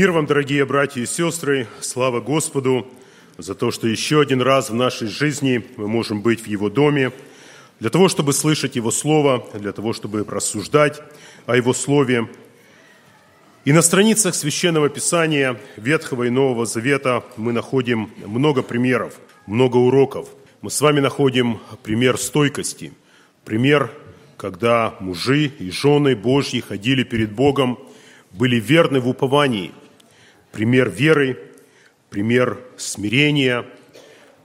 Мир вам, дорогие братья и сестры, слава Господу за то, что еще один раз в нашей жизни мы можем быть в Его доме, для того, чтобы слышать Его Слово, для того, чтобы рассуждать о Его Слове. И на страницах Священного Писания Ветхого и Нового Завета мы находим много примеров, много уроков. Мы с вами находим пример стойкости, пример, когда мужи и жены Божьи ходили перед Богом, были верны в уповании – пример веры, пример смирения,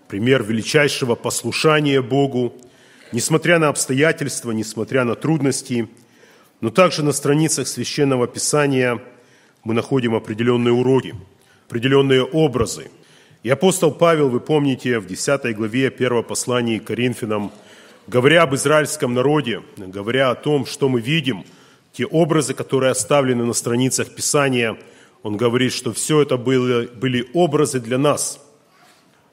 пример величайшего послушания Богу, несмотря на обстоятельства, несмотря на трудности, но также на страницах Священного Писания мы находим определенные уроки, определенные образы. И апостол Павел, вы помните, в 10 главе 1 послания к Коринфянам, говоря об израильском народе, говоря о том, что мы видим, те образы, которые оставлены на страницах Писания – он говорит, что все это были, были образы для нас.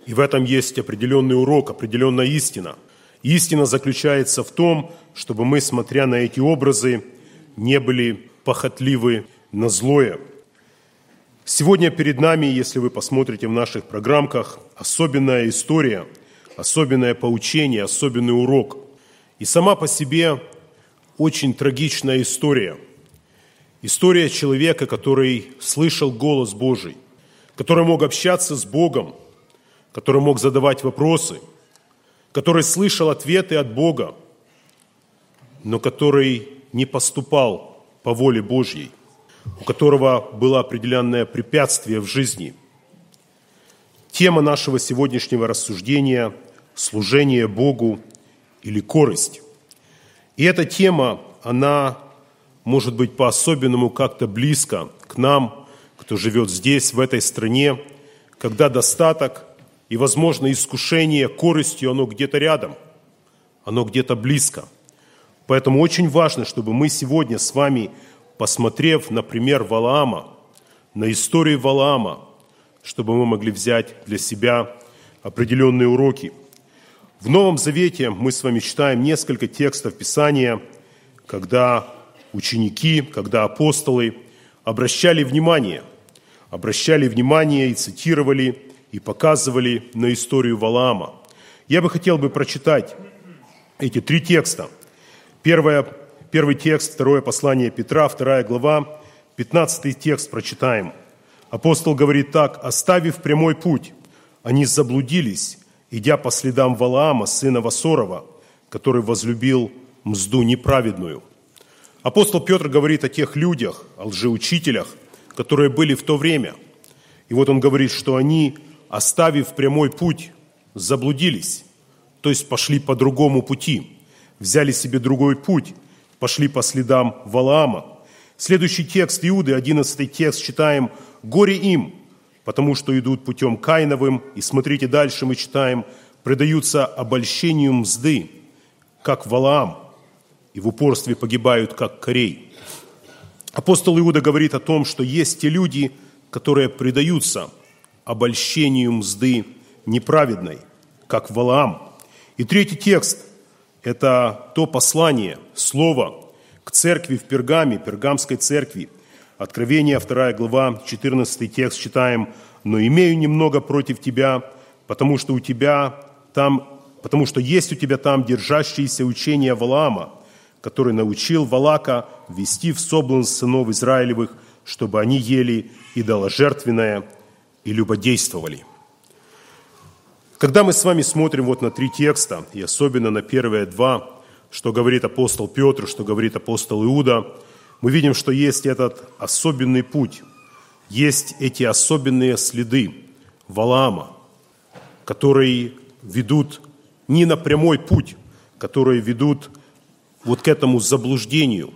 И в этом есть определенный урок, определенная истина. Истина заключается в том, чтобы мы, смотря на эти образы, не были похотливы на злое. Сегодня перед нами, если вы посмотрите в наших программках, особенная история, особенное поучение, особенный урок. И сама по себе очень трагичная история – История человека, который слышал голос Божий, который мог общаться с Богом, который мог задавать вопросы, который слышал ответы от Бога, но который не поступал по воле Божьей, у которого было определенное препятствие в жизни. Тема нашего сегодняшнего рассуждения – служение Богу или корость. И эта тема, она может быть, по-особенному как-то близко к нам, кто живет здесь, в этой стране, когда достаток и, возможно, искушение корыстью, оно где-то рядом, оно где-то близко. Поэтому очень важно, чтобы мы сегодня с вами, посмотрев, например, Валаама, на историю Валаама, чтобы мы могли взять для себя определенные уроки. В Новом Завете мы с вами читаем несколько текстов Писания, когда ученики, когда апостолы обращали внимание, обращали внимание и цитировали, и показывали на историю Валаама. Я бы хотел бы прочитать эти три текста. Первое, первый текст, второе послание Петра, вторая глава, 15 текст прочитаем. Апостол говорит так, «Оставив прямой путь, они заблудились, идя по следам Валаама, сына Васорова, который возлюбил мзду неправедную». Апостол Петр говорит о тех людях, о лжеучителях, которые были в то время. И вот он говорит, что они, оставив прямой путь, заблудились, то есть пошли по другому пути, взяли себе другой путь, пошли по следам Валаама. Следующий текст Иуды, 11 текст, читаем «Горе им, потому что идут путем Каиновым». И смотрите дальше, мы читаем «Предаются обольщению мзды, как Валаам, и в упорстве погибают, как корей. Апостол Иуда говорит о том, что есть те люди, которые предаются обольщению мзды неправедной, как Валаам. И третий текст – это то послание, слово к церкви в Пергаме, Пергамской церкви. Откровение, 2 глава, 14 текст читаем. «Но имею немного против тебя, потому что у тебя там, потому что есть у тебя там держащиеся учения Валаама, который научил Валака вести в соблазн сынов Израилевых, чтобы они ели идоложертвенное и любодействовали. Когда мы с вами смотрим вот на три текста, и особенно на первые два, что говорит апостол Петр, что говорит апостол Иуда, мы видим, что есть этот особенный путь, есть эти особенные следы Валаама, которые ведут не на прямой путь, которые ведут вот к этому заблуждению.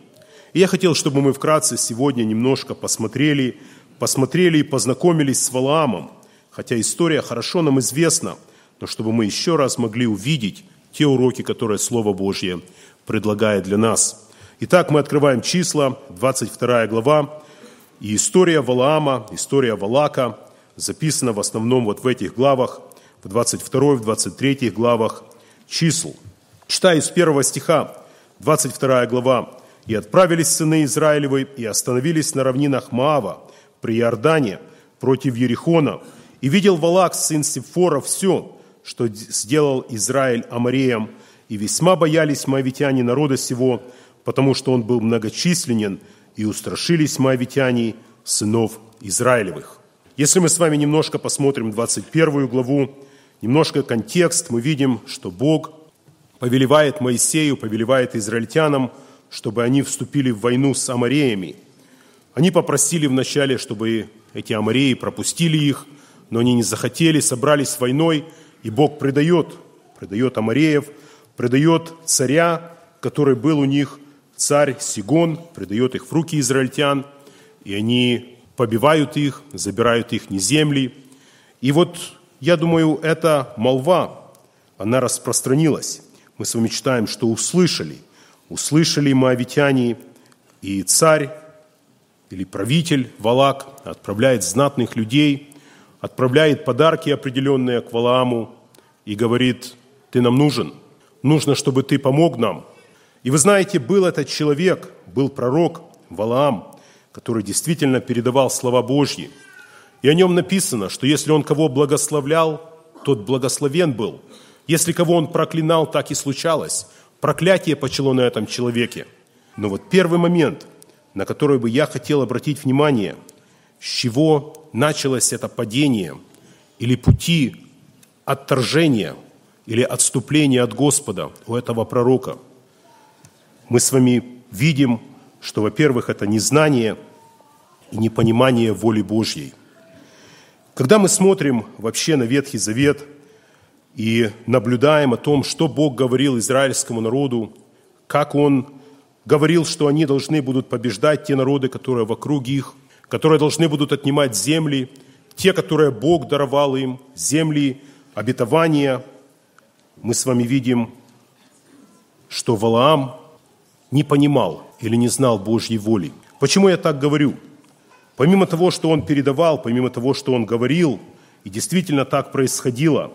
И я хотел, чтобы мы вкратце сегодня немножко посмотрели, посмотрели и познакомились с Валаамом, хотя история хорошо нам известна, но чтобы мы еще раз могли увидеть те уроки, которые Слово Божье предлагает для нас. Итак, мы открываем числа, 22 глава, и история Валаама, история Валака записана в основном вот в этих главах, в 22, в 23 главах чисел. Читаю с первого стиха. 22 глава. «И отправились сыны Израилевы, и остановились на равнинах Маава, при Иордане против Ерихона. И видел Валак, сын Сифора, все, что сделал Израиль Амареям, и весьма боялись моавитяне народа сего, потому что он был многочисленен, и устрашились моавитяне сынов Израилевых. Если мы с вами немножко посмотрим 21 главу, немножко контекст, мы видим, что Бог повелевает Моисею, повелевает израильтянам, чтобы они вступили в войну с амареями. Они попросили вначале, чтобы эти амареи пропустили их, но они не захотели, собрались войной, и Бог предает, предает амареев, предает царя, который был у них, царь Сигон, предает их в руки израильтян, и они побивают их, забирают их не земли. И вот, я думаю, эта молва, она распространилась. Мы с вами читаем, что услышали. Услышали моавитяне, и царь или правитель Валак отправляет знатных людей, отправляет подарки определенные к Валааму и говорит, ты нам нужен, нужно, чтобы ты помог нам. И вы знаете, был этот человек, был пророк Валаам, который действительно передавал слова Божьи. И о нем написано, что если он кого благословлял, тот благословен был. Если кого он проклинал, так и случалось. Проклятие почало на этом человеке. Но вот первый момент – на которую бы я хотел обратить внимание, с чего началось это падение или пути отторжения или отступления от Господа у этого пророка. Мы с вами видим, что, во-первых, это незнание и непонимание воли Божьей. Когда мы смотрим вообще на Ветхий Завет и наблюдаем о том, что Бог говорил израильскому народу, как Он говорил, что они должны будут побеждать те народы, которые вокруг их, которые должны будут отнимать земли, те, которые Бог даровал им, земли, обетования. Мы с вами видим, что Валаам не понимал или не знал Божьей воли. Почему я так говорю? Помимо того, что он передавал, помимо того, что он говорил, и действительно так происходило,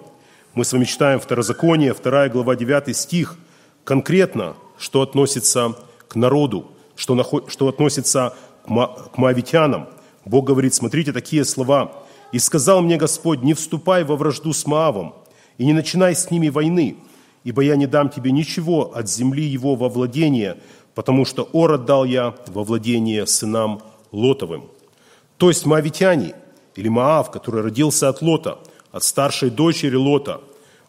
мы с вами читаем Второзаконие, 2 глава, 9 стих, конкретно, что относится к народу, что, что относится к моавитянам. Бог говорит, смотрите, такие слова. «И сказал мне Господь, не вступай во вражду с Маавом, и не начинай с ними войны, ибо я не дам тебе ничего от земли его во владение, потому что Ор отдал я во владение сынам Лотовым». То есть моавитяне, или Маав, который родился от Лота, от старшей дочери Лота,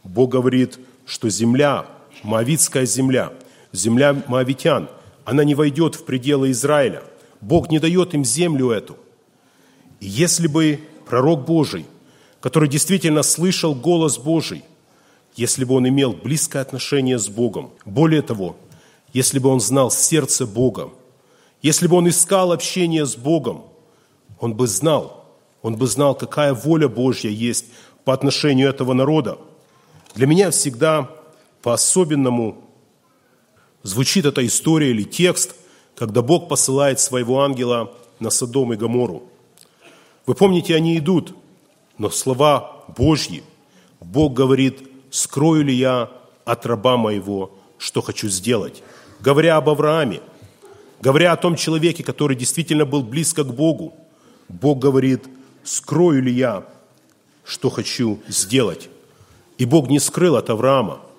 Бог говорит, что земля, моавитская земля, земля моавитян – она не войдет в пределы Израиля. Бог не дает им землю эту. И если бы пророк Божий, который действительно слышал голос Божий, если бы он имел близкое отношение с Богом, более того, если бы он знал сердце Бога, если бы он искал общение с Богом, он бы знал, он бы знал, какая воля Божья есть по отношению этого народа. Для меня всегда по-особенному звучит эта история или текст, когда Бог посылает своего ангела на Содом и Гомору. Вы помните, они идут, но слова Божьи, Бог говорит, скрою ли я от раба моего, что хочу сделать. Говоря об Аврааме, говоря о том человеке, который действительно был близко к Богу, Бог говорит, скрою ли я, что хочу сделать. И Бог не скрыл от Авраама –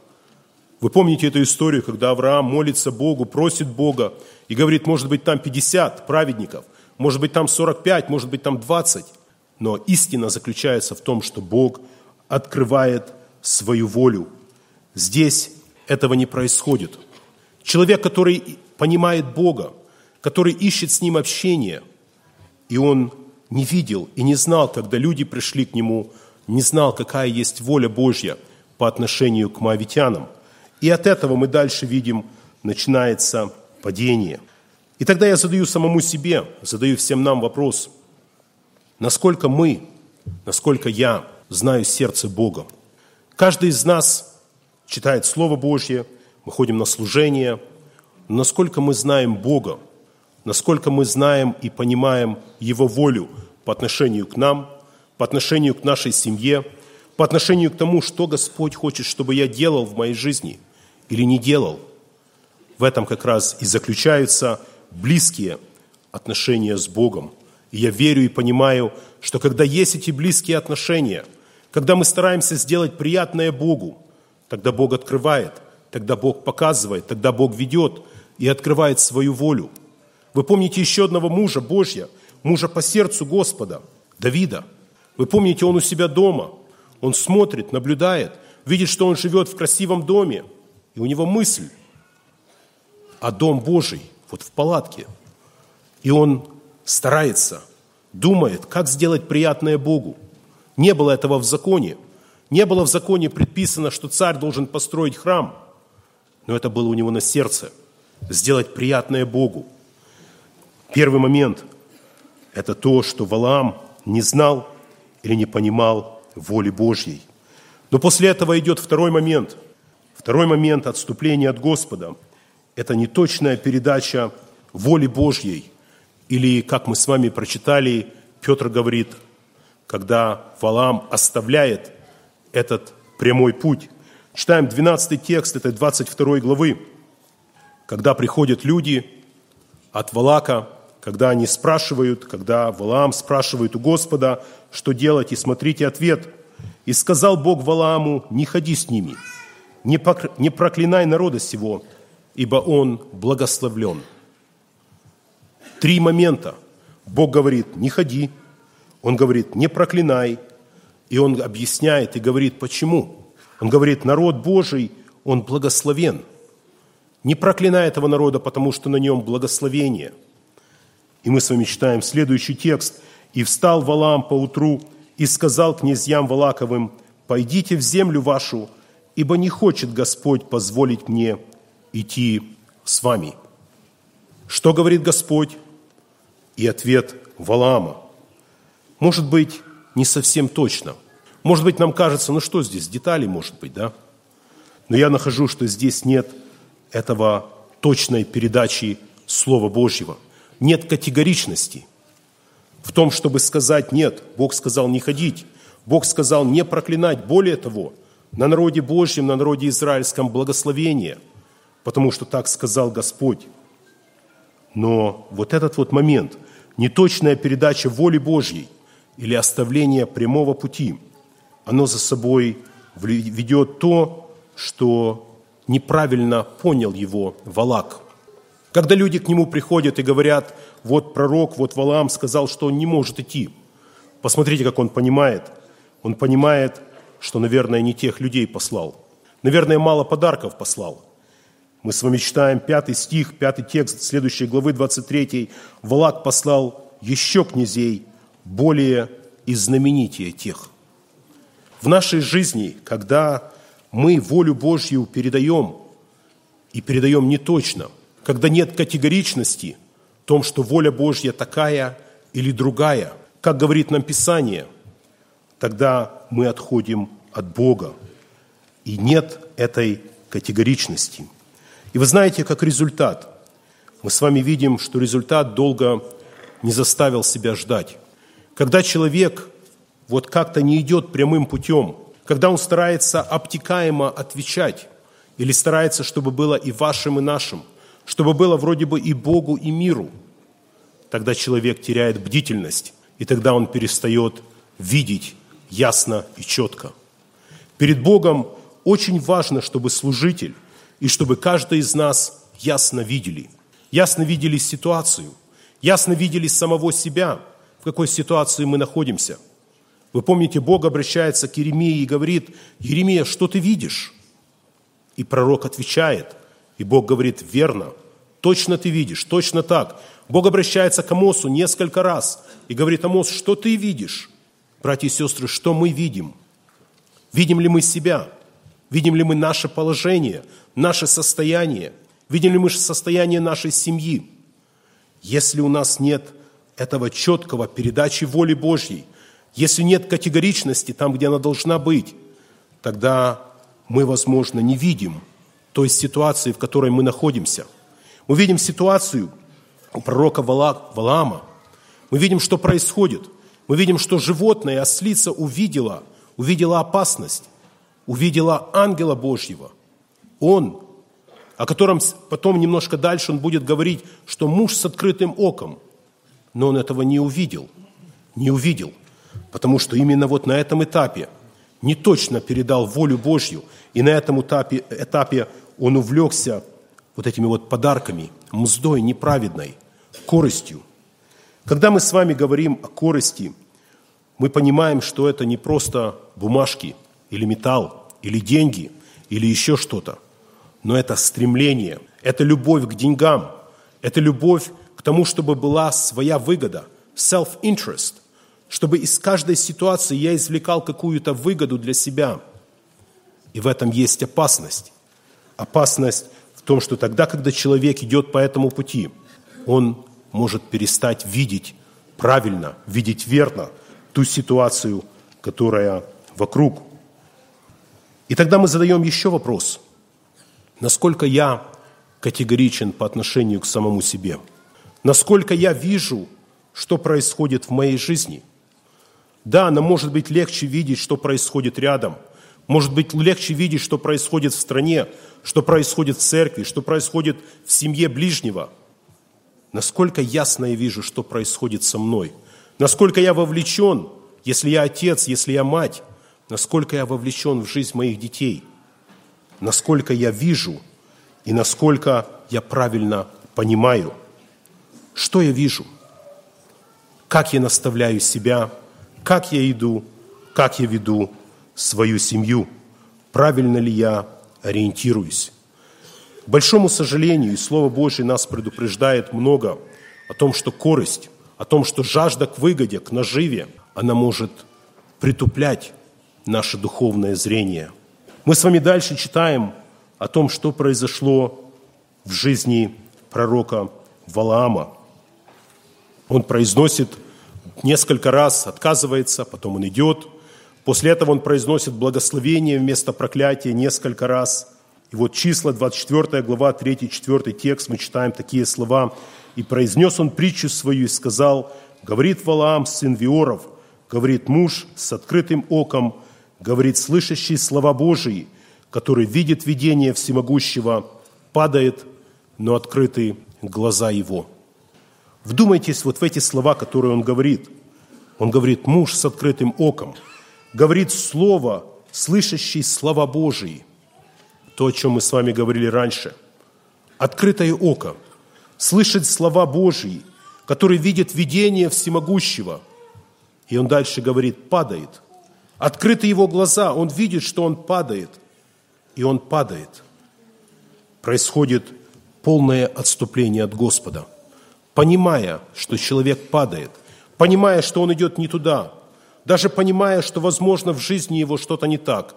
вы помните эту историю, когда Авраам молится Богу, просит Бога и говорит, может быть, там 50 праведников, может быть, там 45, может быть, там 20. Но истина заключается в том, что Бог открывает свою волю. Здесь этого не происходит. Человек, который понимает Бога, который ищет с Ним общение, и он не видел и не знал, когда люди пришли к Нему, не знал, какая есть воля Божья по отношению к моавитянам – и от этого мы дальше видим, начинается падение. И тогда я задаю самому себе, задаю всем нам вопрос, насколько мы, насколько я знаю сердце Бога. Каждый из нас читает Слово Божье, мы ходим на служение, насколько мы знаем Бога, насколько мы знаем и понимаем Его волю по отношению к нам, по отношению к нашей семье, по отношению к тому, что Господь хочет, чтобы я делал в моей жизни – или не делал. В этом как раз и заключаются близкие отношения с Богом. И я верю и понимаю, что когда есть эти близкие отношения, когда мы стараемся сделать приятное Богу, тогда Бог открывает, тогда Бог показывает, тогда Бог ведет и открывает свою волю. Вы помните еще одного мужа Божья, мужа по сердцу Господа, Давида. Вы помните, он у себя дома, он смотрит, наблюдает, видит, что он живет в красивом доме, и у него мысль, а дом Божий вот в палатке. И он старается, думает, как сделать приятное Богу. Не было этого в законе. Не было в законе предписано, что царь должен построить храм. Но это было у него на сердце. Сделать приятное Богу. Первый момент – это то, что Валаам не знал или не понимал воли Божьей. Но после этого идет второй момент. Второй момент отступления от Господа – это неточная передача воли Божьей. Или, как мы с вами прочитали, Петр говорит, когда Валаам оставляет этот прямой путь. Читаем 12 текст этой 22 главы. Когда приходят люди от Валака, когда они спрашивают, когда Валаам спрашивает у Господа, что делать, и смотрите ответ. «И сказал Бог Валааму, не ходи с ними, не проклинай народа сего, ибо он благословлен». Три момента. Бог говорит, не ходи. Он говорит, не проклинай. И он объясняет и говорит, почему. Он говорит, народ Божий, он благословен. Не проклинай этого народа, потому что на нем благословение. И мы с вами читаем следующий текст. «И встал Валаам поутру и сказал князьям Валаковым, «Пойдите в землю вашу, ибо не хочет Господь позволить мне идти с вами». Что говорит Господь? И ответ Валаама. Может быть, не совсем точно. Может быть, нам кажется, ну что здесь, детали, может быть, да? Но я нахожу, что здесь нет этого точной передачи Слова Божьего. Нет категоричности в том, чтобы сказать «нет». Бог сказал не ходить. Бог сказал не проклинать. Более того, на народе Божьем, на народе израильском благословение, потому что так сказал Господь. Но вот этот вот момент, неточная передача воли Божьей или оставление прямого пути – оно за собой ведет то, что неправильно понял его Валак. Когда люди к нему приходят и говорят, вот пророк, вот Валаам сказал, что он не может идти. Посмотрите, как он понимает. Он понимает, что, наверное, не тех людей послал. Наверное, мало подарков послал. Мы с вами читаем пятый стих, пятый текст следующей главы 23. Валак послал еще князей, более и знаменитее тех. В нашей жизни, когда мы волю Божью передаем, и передаем не точно, когда нет категоричности в том, что воля Божья такая или другая, как говорит нам Писание, тогда мы отходим от Бога. И нет этой категоричности. И вы знаете, как результат, мы с вами видим, что результат долго не заставил себя ждать. Когда человек вот как-то не идет прямым путем, когда он старается обтекаемо отвечать, или старается, чтобы было и вашим, и нашим, чтобы было вроде бы и Богу, и миру, тогда человек теряет бдительность, и тогда он перестает видеть ясно и четко. Перед Богом очень важно, чтобы служитель и чтобы каждый из нас ясно видели, ясно видели ситуацию, ясно видели самого себя, в какой ситуации мы находимся – вы помните, Бог обращается к Еремии и говорит, Еремия, что ты видишь? И пророк отвечает, и Бог говорит, верно, точно ты видишь, точно так. Бог обращается к Амосу несколько раз и говорит, Амос, что ты видишь? Братья и сестры, что мы видим? Видим ли мы себя? Видим ли мы наше положение, наше состояние? Видим ли мы состояние нашей семьи? Если у нас нет этого четкого передачи воли Божьей, если нет категоричности там, где она должна быть, тогда мы, возможно, не видим той ситуации, в которой мы находимся. Мы видим ситуацию у пророка Валаама. Мы видим, что происходит. Мы видим, что животное, ослица увидела, увидела опасность, увидела ангела Божьего. Он, о котором потом немножко дальше он будет говорить, что муж с открытым оком. но он этого не увидел. Не увидел. Потому что именно вот на этом этапе не точно передал волю Божью, и на этом этапе, этапе он увлекся вот этими вот подарками, мздой неправедной, коростью. Когда мы с вами говорим о корости, мы понимаем, что это не просто бумажки или металл, или деньги, или еще что-то, но это стремление, это любовь к деньгам, это любовь к тому, чтобы была своя выгода, self-interest, чтобы из каждой ситуации я извлекал какую-то выгоду для себя. И в этом есть опасность. Опасность в том, что тогда, когда человек идет по этому пути, он может перестать видеть правильно, видеть верно ту ситуацию, которая вокруг. И тогда мы задаем еще вопрос. Насколько я категоричен по отношению к самому себе? Насколько я вижу, что происходит в моей жизни – да, нам может быть легче видеть, что происходит рядом. Может быть легче видеть, что происходит в стране, что происходит в церкви, что происходит в семье ближнего. Насколько ясно я вижу, что происходит со мной. Насколько я вовлечен, если я отец, если я мать. Насколько я вовлечен в жизнь моих детей. Насколько я вижу и насколько я правильно понимаю. Что я вижу? Как я наставляю себя – как я иду, как я веду свою семью, правильно ли я ориентируюсь. К большому сожалению, и Слово Божье нас предупреждает много о том, что корость, о том, что жажда к выгоде, к наживе, она может притуплять наше духовное зрение. Мы с вами дальше читаем о том, что произошло в жизни пророка Валаама. Он произносит несколько раз отказывается, потом он идет. После этого он произносит благословение вместо проклятия несколько раз. И вот числа, 24 глава, 3-4 текст, мы читаем такие слова. «И произнес он притчу свою и сказал, говорит Валаам, сын Виоров, говорит муж с открытым оком, говорит слышащий слова Божии, который видит видение всемогущего, падает, но открыты глаза его». Вдумайтесь вот в эти слова, которые он говорит. Он говорит «муж с открытым оком», говорит слово, слышащий слова Божии. То, о чем мы с вами говорили раньше. Открытое око, слышать слова Божьи, который видит видение всемогущего. И он дальше говорит «падает». Открыты его глаза, он видит, что он падает. И он падает. Происходит полное отступление от Господа – понимая, что человек падает, понимая, что он идет не туда, даже понимая, что, возможно, в жизни его что-то не так,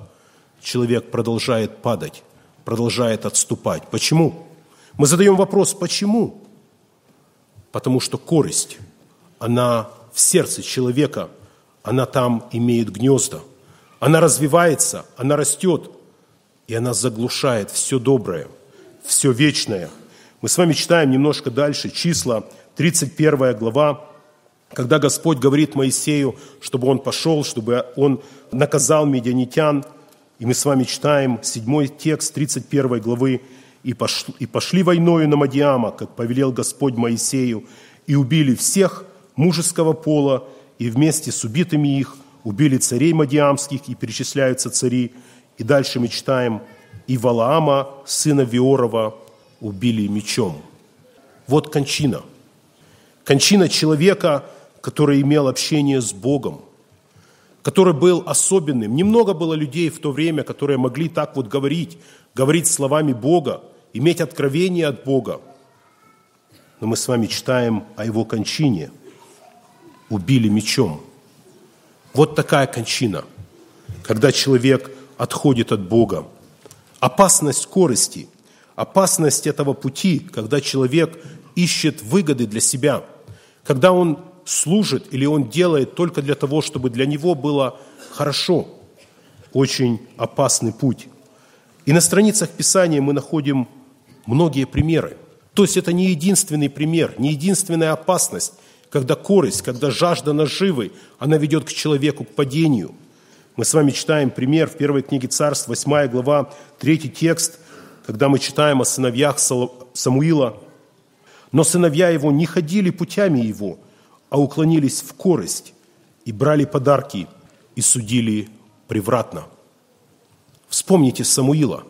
человек продолжает падать, продолжает отступать. Почему? Мы задаем вопрос, почему? Потому что корость, она в сердце человека, она там имеет гнезда, она развивается, она растет, и она заглушает все доброе, все вечное – мы с вами читаем немножко дальше числа, 31 глава, когда Господь говорит Моисею, чтобы он пошел, чтобы он наказал медианитян. И мы с вами читаем седьмой текст 31 главы. «И пошли, «И пошли войною на Мадиама, как повелел Господь Моисею, и убили всех мужеского пола, и вместе с убитыми их убили царей Мадиамских, и перечисляются цари. И дальше мы читаем, и Валаама, сына Виорова, убили мечом. Вот кончина. Кончина человека, который имел общение с Богом, который был особенным. Немного было людей в то время, которые могли так вот говорить, говорить словами Бога, иметь откровение от Бога. Но мы с вами читаем о его кончине. Убили мечом. Вот такая кончина, когда человек отходит от Бога. Опасность скорости – опасность этого пути, когда человек ищет выгоды для себя, когда он служит или он делает только для того, чтобы для него было хорошо. Очень опасный путь. И на страницах Писания мы находим многие примеры. То есть это не единственный пример, не единственная опасность, когда корость, когда жажда наживы, она ведет к человеку к падению. Мы с вами читаем пример в первой книге Царств, 8 глава, третий текст – когда мы читаем о сыновьях Самуила, но сыновья его не ходили путями его, а уклонились в корость и брали подарки и судили превратно. Вспомните Самуила.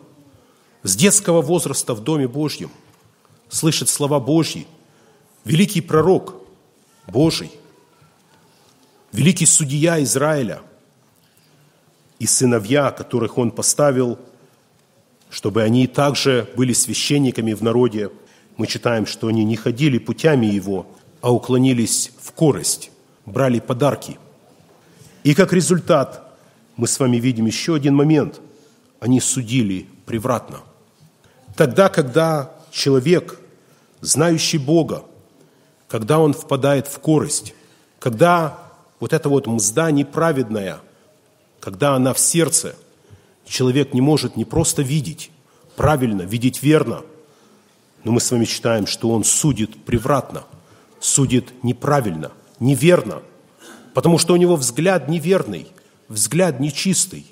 С детского возраста в Доме Божьем слышит слова Божьи. Великий пророк Божий, великий судья Израиля и сыновья, которых он поставил, чтобы они также были священниками в народе. Мы читаем, что они не ходили путями его, а уклонились в корость, брали подарки. И как результат мы с вами видим еще один момент. Они судили превратно. Тогда, когда человек, знающий Бога, когда он впадает в корость, когда вот эта вот мзда неправедная, когда она в сердце, человек не может не просто видеть правильно, видеть верно, но мы с вами читаем, что он судит превратно, судит неправильно, неверно, потому что у него взгляд неверный, взгляд нечистый.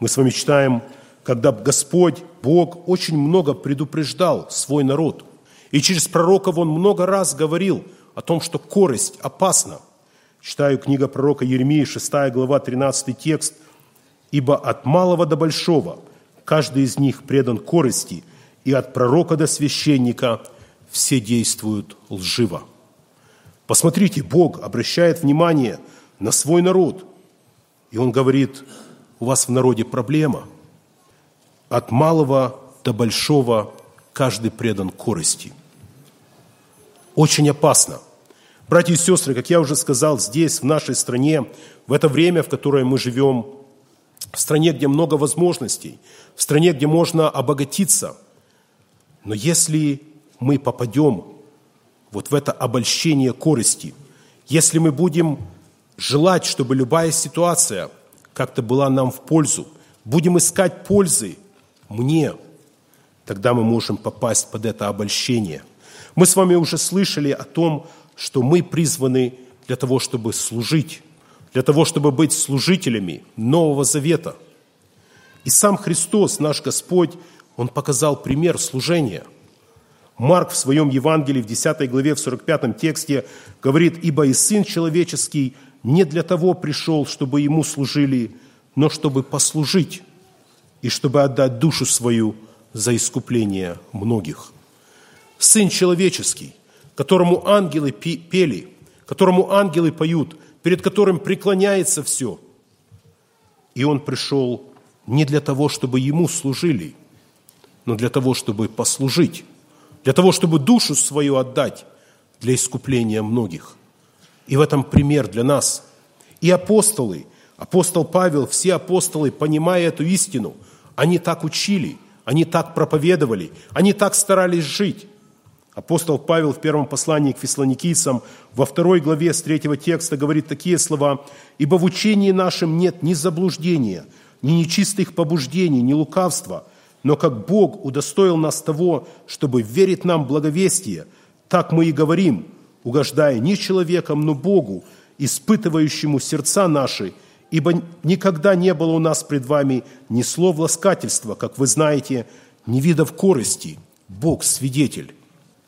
Мы с вами читаем, когда Господь, Бог, очень много предупреждал свой народ. И через пророков он много раз говорил о том, что корость опасна. Читаю книга пророка Еремии, 6 глава, 13 текст. «Ибо от малого до большого каждый из них предан корости, и от пророка до священника все действуют лживо». Посмотрите, Бог обращает внимание на свой народ – и он говорит, у вас в народе проблема. От малого до большого каждый предан корости. Очень опасно. Братья и сестры, как я уже сказал, здесь, в нашей стране, в это время, в которое мы живем, в стране, где много возможностей, в стране, где можно обогатиться. Но если мы попадем вот в это обольщение корости, если мы будем желать, чтобы любая ситуация как-то была нам в пользу, будем искать пользы мне, тогда мы можем попасть под это обольщение. Мы с вами уже слышали о том, что мы призваны для того, чтобы служить, для того, чтобы быть служителями Нового Завета. И сам Христос, наш Господь, Он показал пример служения. Марк в своем Евангелии в 10 главе, в 45 тексте говорит, «Ибо и Сын Человеческий не для того пришел, чтобы ему служили, но чтобы послужить и чтобы отдать душу свою за искупление многих. Сын человеческий, которому ангелы пели, которому ангелы поют, перед которым преклоняется все. И он пришел не для того, чтобы ему служили, но для того, чтобы послужить, для того, чтобы душу свою отдать для искупления многих – и в этом пример для нас. И апостолы, апостол Павел, все апостолы, понимая эту истину, они так учили, они так проповедовали, они так старались жить. Апостол Павел в первом послании к фессалоникийцам во второй главе с третьего текста говорит такие слова «Ибо в учении нашем нет ни заблуждения, ни нечистых побуждений, ни лукавства, но как Бог удостоил нас того, чтобы верить нам благовестие, так мы и говорим, угождая не человеком, но Богу, испытывающему сердца наши, ибо никогда не было у нас пред вами ни слов ласкательства, как вы знаете, ни видов корости. Бог свидетель.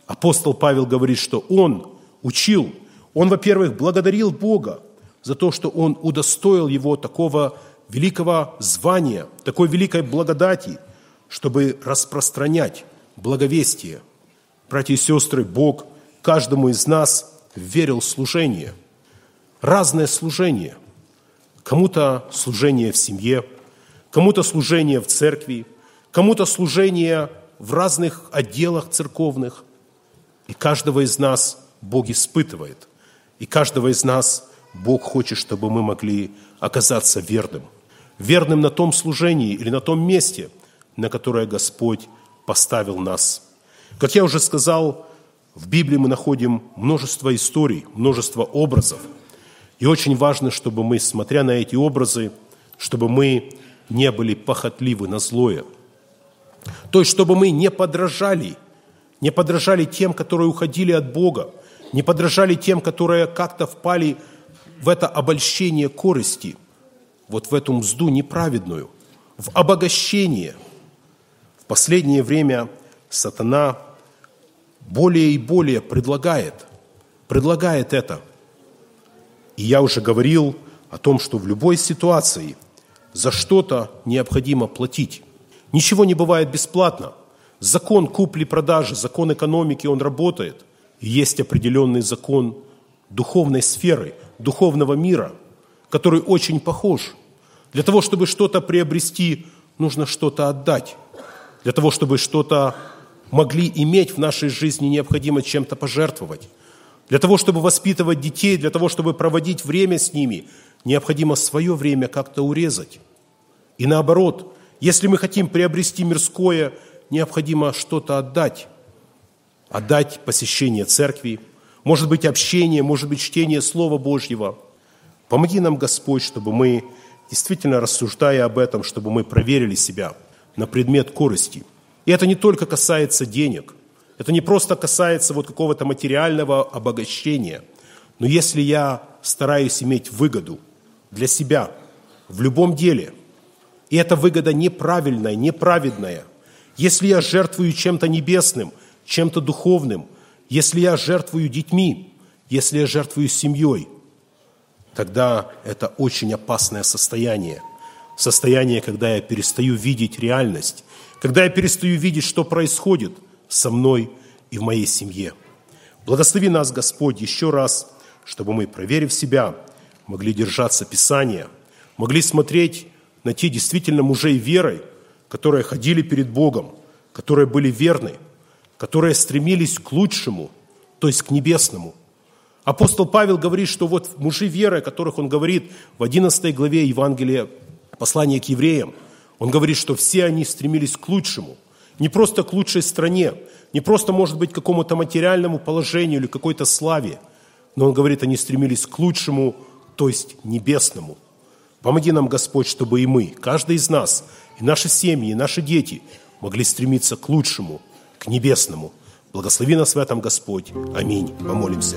Апостол Павел говорит, что он учил, он, во-первых, благодарил Бога за то, что он удостоил его такого великого звания, такой великой благодати, чтобы распространять благовестие. Братья и сестры, Бог – каждому из нас верил служение. Разное служение. Кому-то служение в семье, кому-то служение в церкви, кому-то служение в разных отделах церковных. И каждого из нас Бог испытывает. И каждого из нас Бог хочет, чтобы мы могли оказаться верным. Верным на том служении или на том месте, на которое Господь поставил нас. Как я уже сказал, в Библии мы находим множество историй, множество образов. И очень важно, чтобы мы, смотря на эти образы, чтобы мы не были похотливы на злое. То есть, чтобы мы не подражали, не подражали тем, которые уходили от Бога, не подражали тем, которые как-то впали в это обольщение корости, вот в эту мзду неправедную, в обогащение. Последнее время сатана более и более предлагает, предлагает это. И я уже говорил о том, что в любой ситуации за что-то необходимо платить. Ничего не бывает бесплатно. Закон купли-продажи, закон экономики, он работает. И есть определенный закон духовной сферы, духовного мира, который очень похож. Для того, чтобы что-то приобрести, нужно что-то отдать. Для того, чтобы что-то могли иметь в нашей жизни, необходимо чем-то пожертвовать. Для того, чтобы воспитывать детей, для того, чтобы проводить время с ними, необходимо свое время как-то урезать. И наоборот, если мы хотим приобрести мирское, необходимо что-то отдать. Отдать посещение церкви, может быть, общение, может быть, чтение Слова Божьего. Помоги нам, Господь, чтобы мы, действительно рассуждая об этом, чтобы мы проверили себя на предмет корости. И это не только касается денег, это не просто касается вот какого-то материального обогащения, но если я стараюсь иметь выгоду для себя в любом деле, и эта выгода неправильная, неправедная, если я жертвую чем-то небесным, чем-то духовным, если я жертвую детьми, если я жертвую семьей, тогда это очень опасное состояние. Состояние, когда я перестаю видеть реальность, когда я перестаю видеть, что происходит со мной и в моей семье. Благослови нас, Господь, еще раз, чтобы мы, проверив себя, могли держаться Писания, могли смотреть на те действительно мужей верой, которые ходили перед Богом, которые были верны, которые стремились к лучшему, то есть к небесному. Апостол Павел говорит, что вот мужи веры, о которых он говорит в 11 главе Евангелия, послания к евреям, он говорит, что все они стремились к лучшему, не просто к лучшей стране, не просто, может быть, к какому-то материальному положению или какой-то славе, но он говорит, они стремились к лучшему, то есть небесному – Помоги нам, Господь, чтобы и мы, каждый из нас, и наши семьи, и наши дети могли стремиться к лучшему, к небесному. Благослови нас в этом, Господь. Аминь. Помолимся.